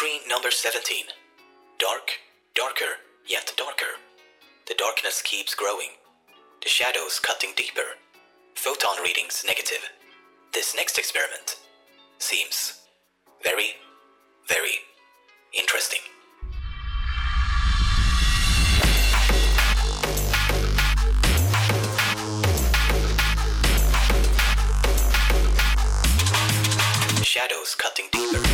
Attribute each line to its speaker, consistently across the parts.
Speaker 1: Entry number 17 Dark, darker, yet darker. The darkness keeps growing. The shadows cutting deeper. Photon readings negative. This next experiment seems very, very interesting. Shadows cutting deeper.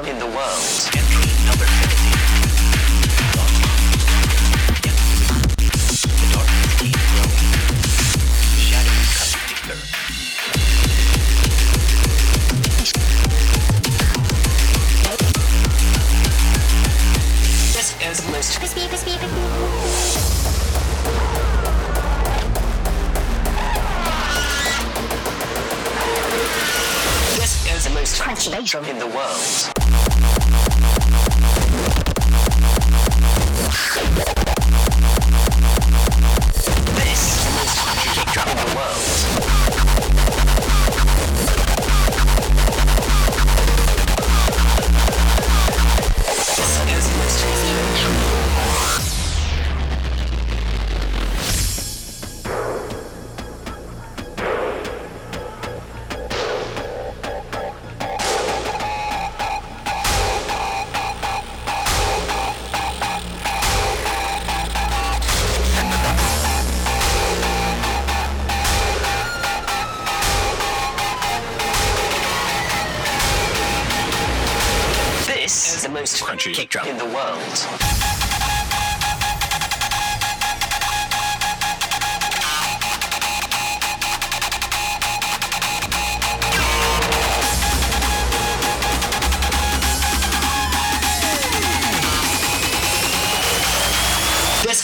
Speaker 2: in the world.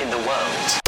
Speaker 2: In the world.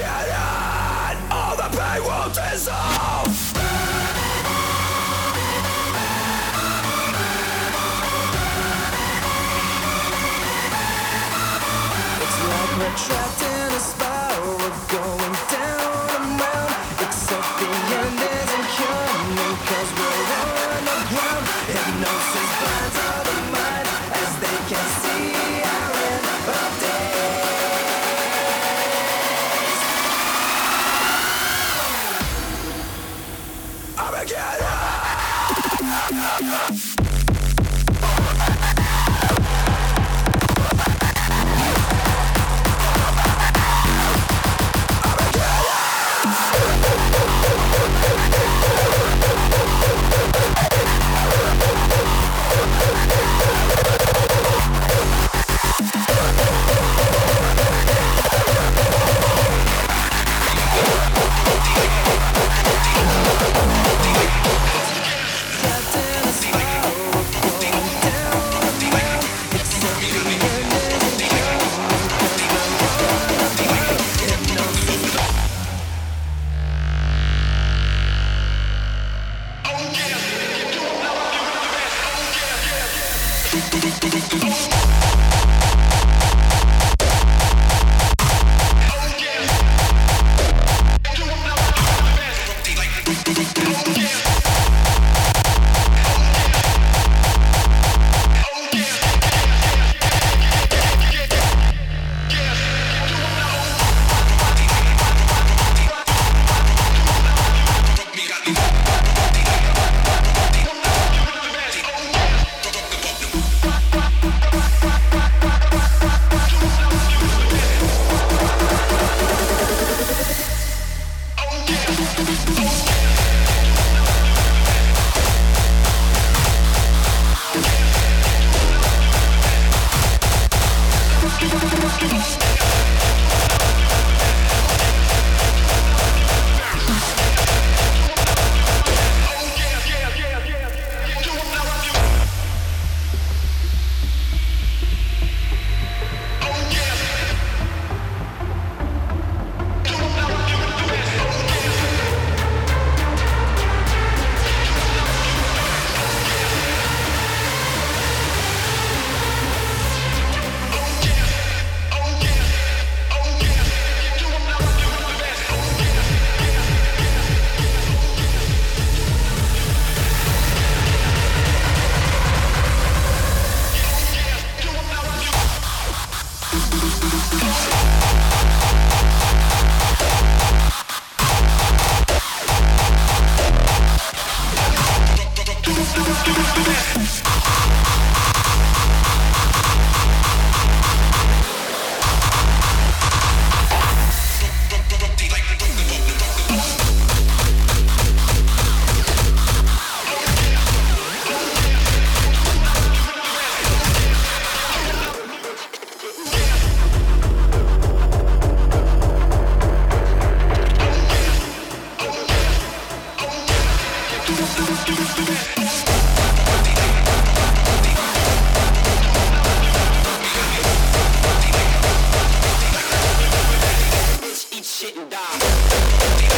Speaker 2: in
Speaker 3: All
Speaker 4: the
Speaker 5: pain will dissolve. It's like retracted shit and
Speaker 6: die.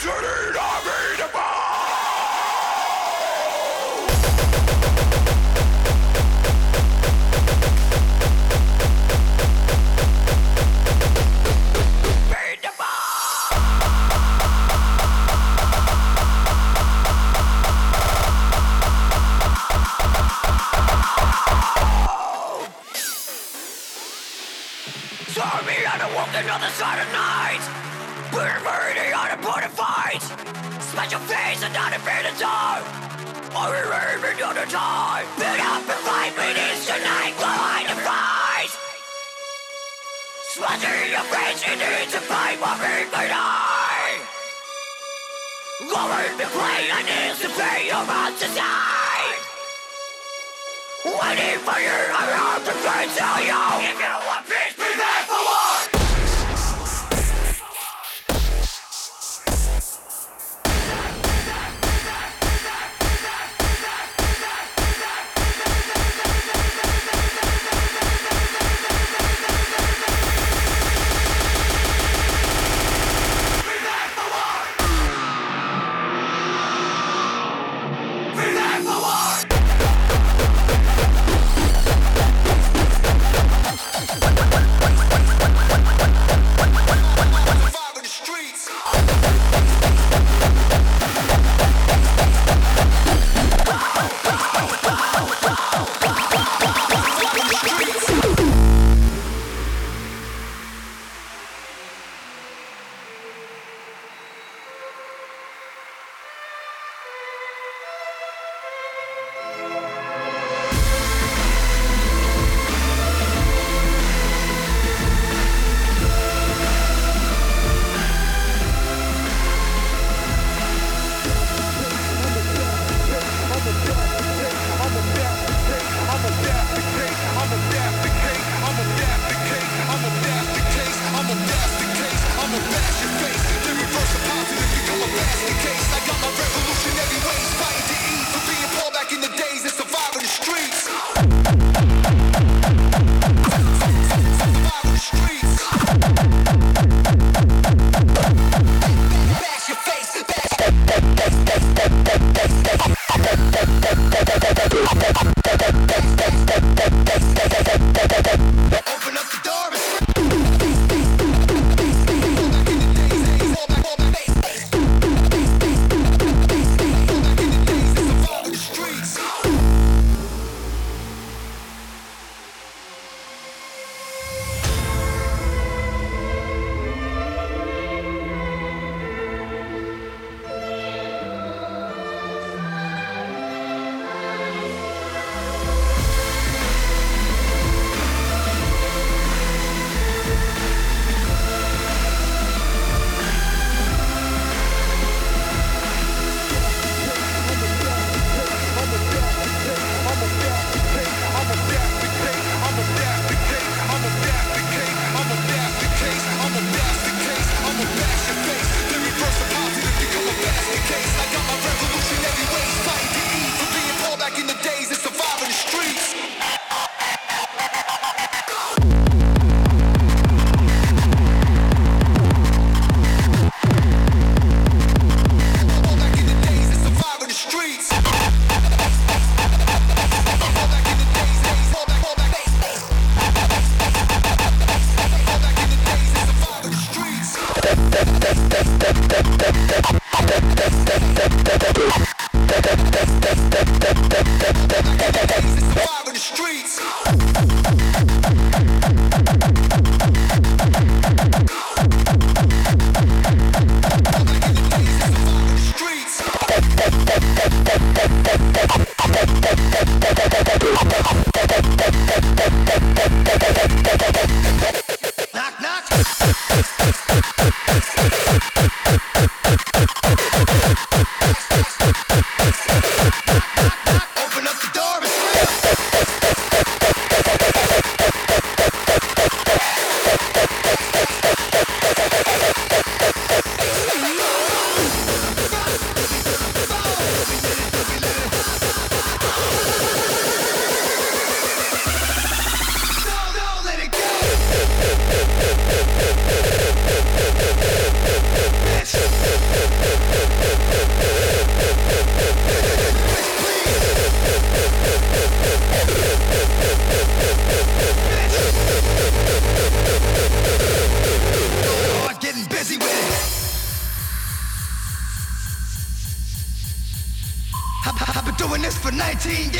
Speaker 6: Saw Build up and fight minutes tonight. Behind the fight. Smatter your face and intensify my my eye Lower the play and dissipate your mouth to die Waiting for you, I'm out to tell you If you want peace,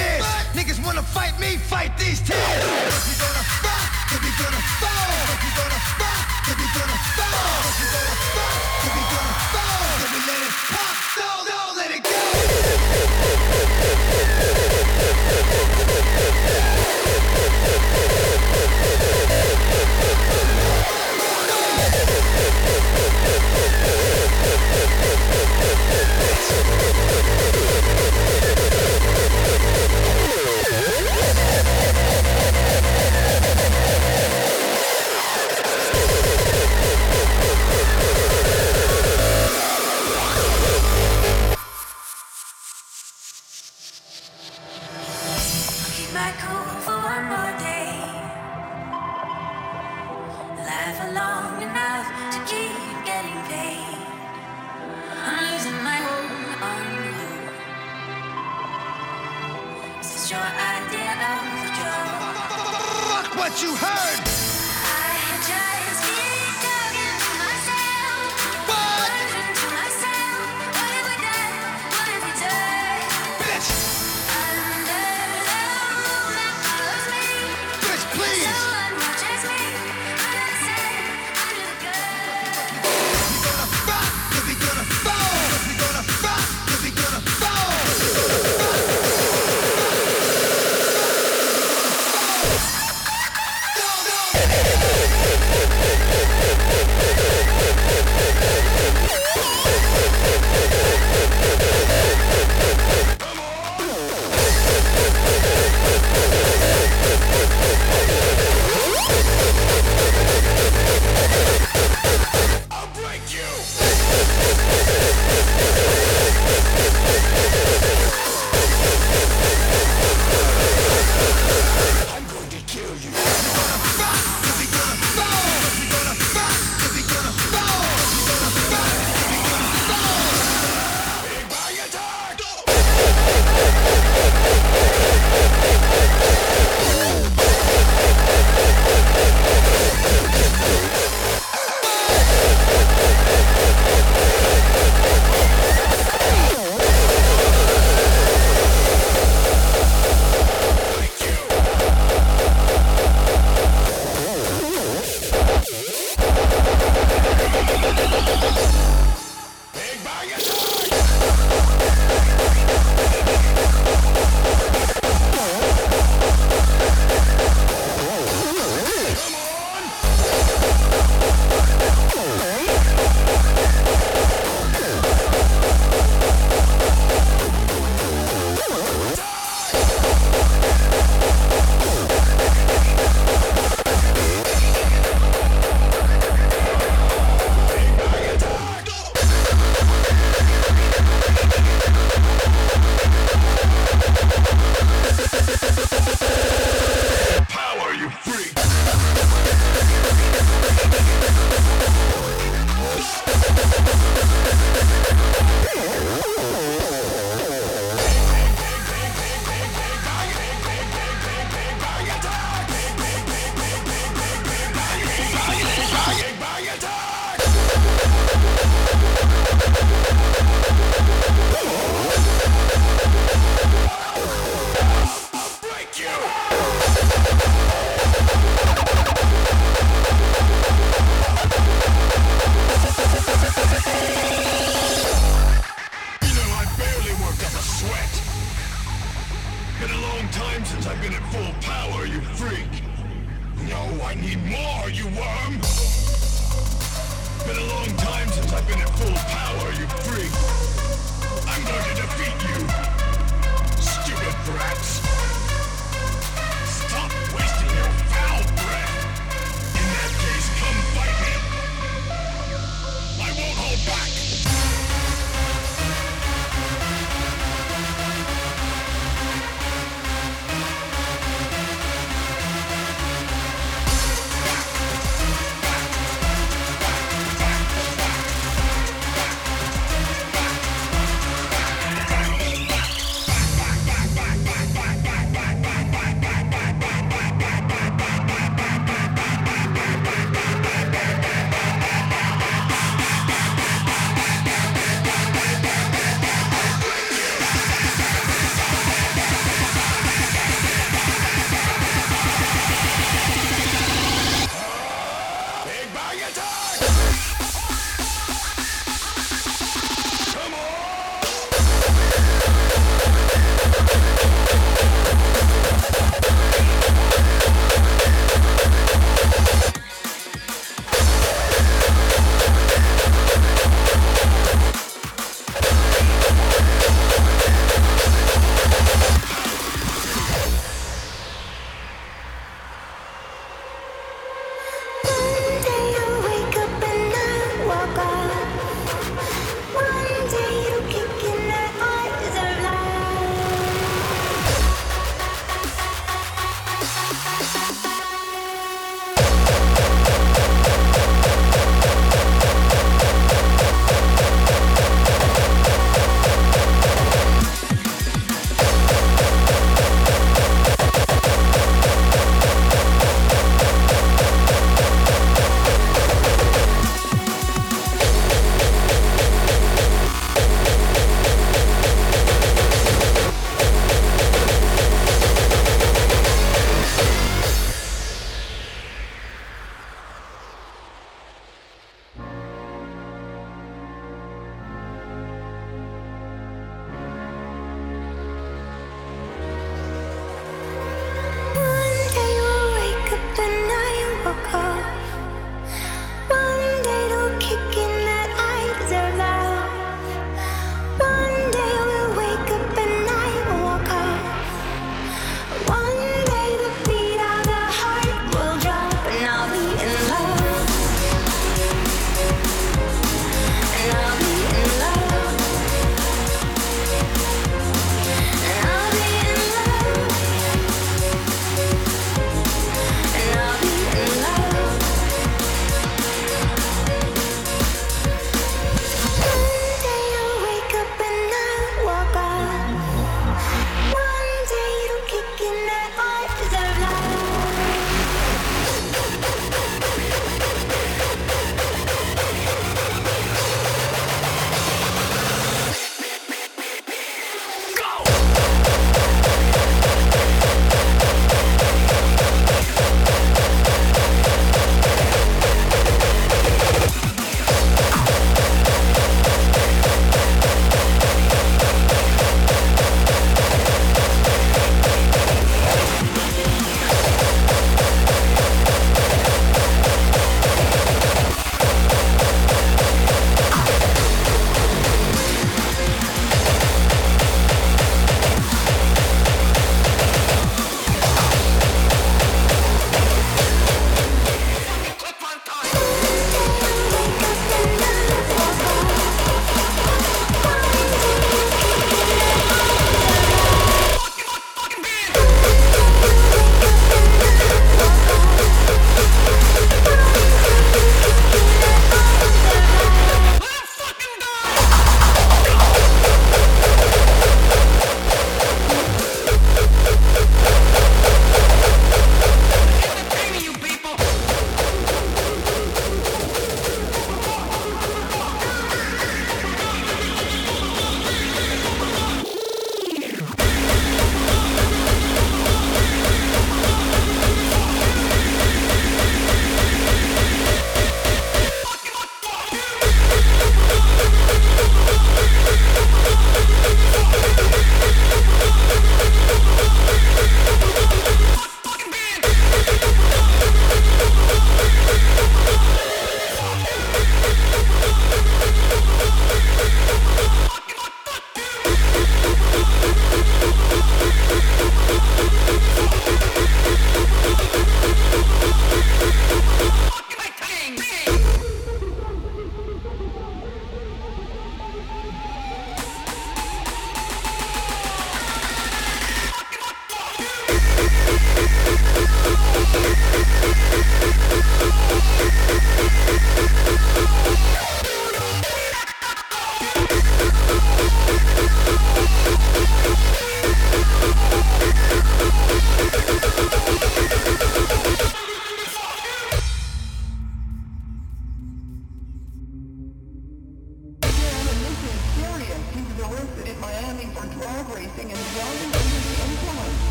Speaker 7: years. Niggas wanna fight me, fight these tears. We gonna fight, We gonna fall, We gonna fight, We gonna fall, if gonna fight, if you gonna fall, let it pop, Don't don't let it go.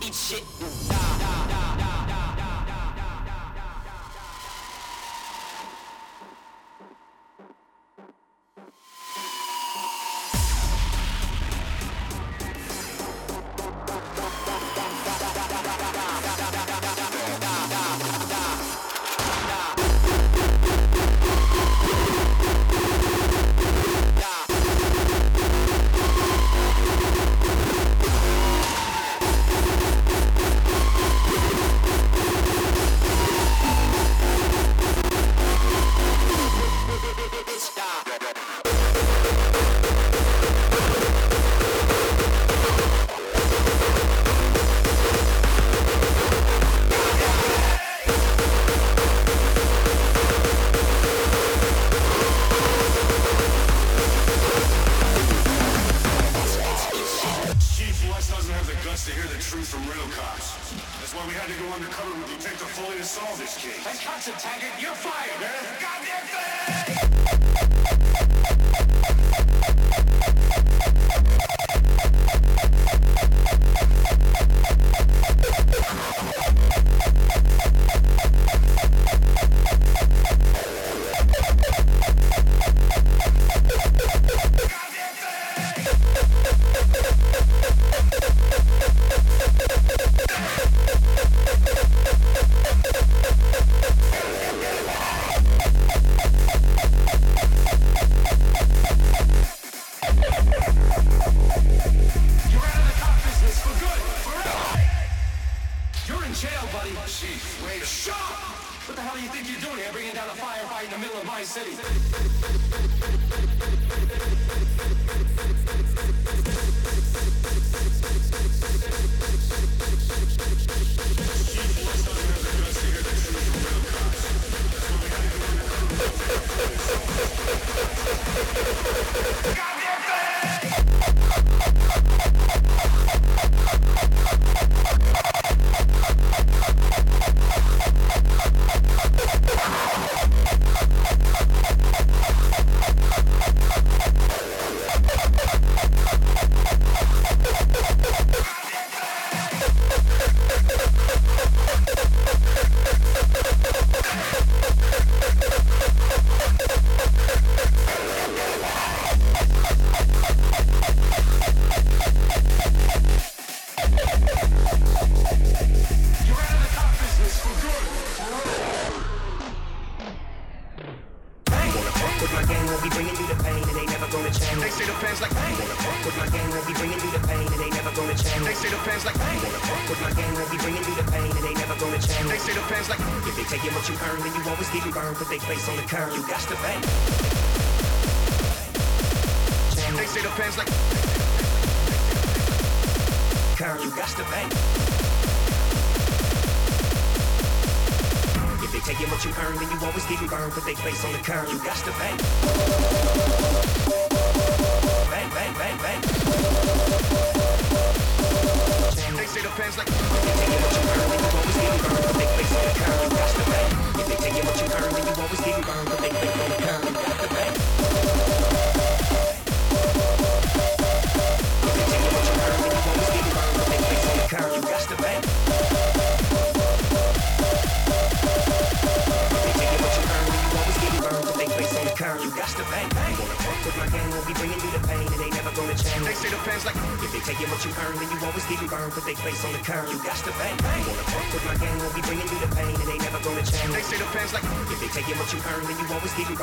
Speaker 6: Eat shit and die.
Speaker 8: City.
Speaker 7: City.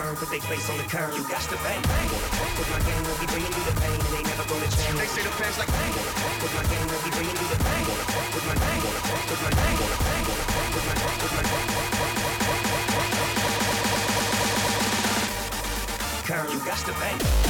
Speaker 7: turn, put they face on the curb. You got to bang, bang. Wanna fuck with my gang, we'll be bringing you the pain, and
Speaker 9: they
Speaker 7: never gonna change.
Speaker 9: They say the fans like
Speaker 7: bang. Wanna fuck with my gang, we'll be bringing you the pain. Wanna fuck with my gang, wanna fuck with my gang, wanna fuck with my gang, wanna fuck with my gang. Curl, you got to bang.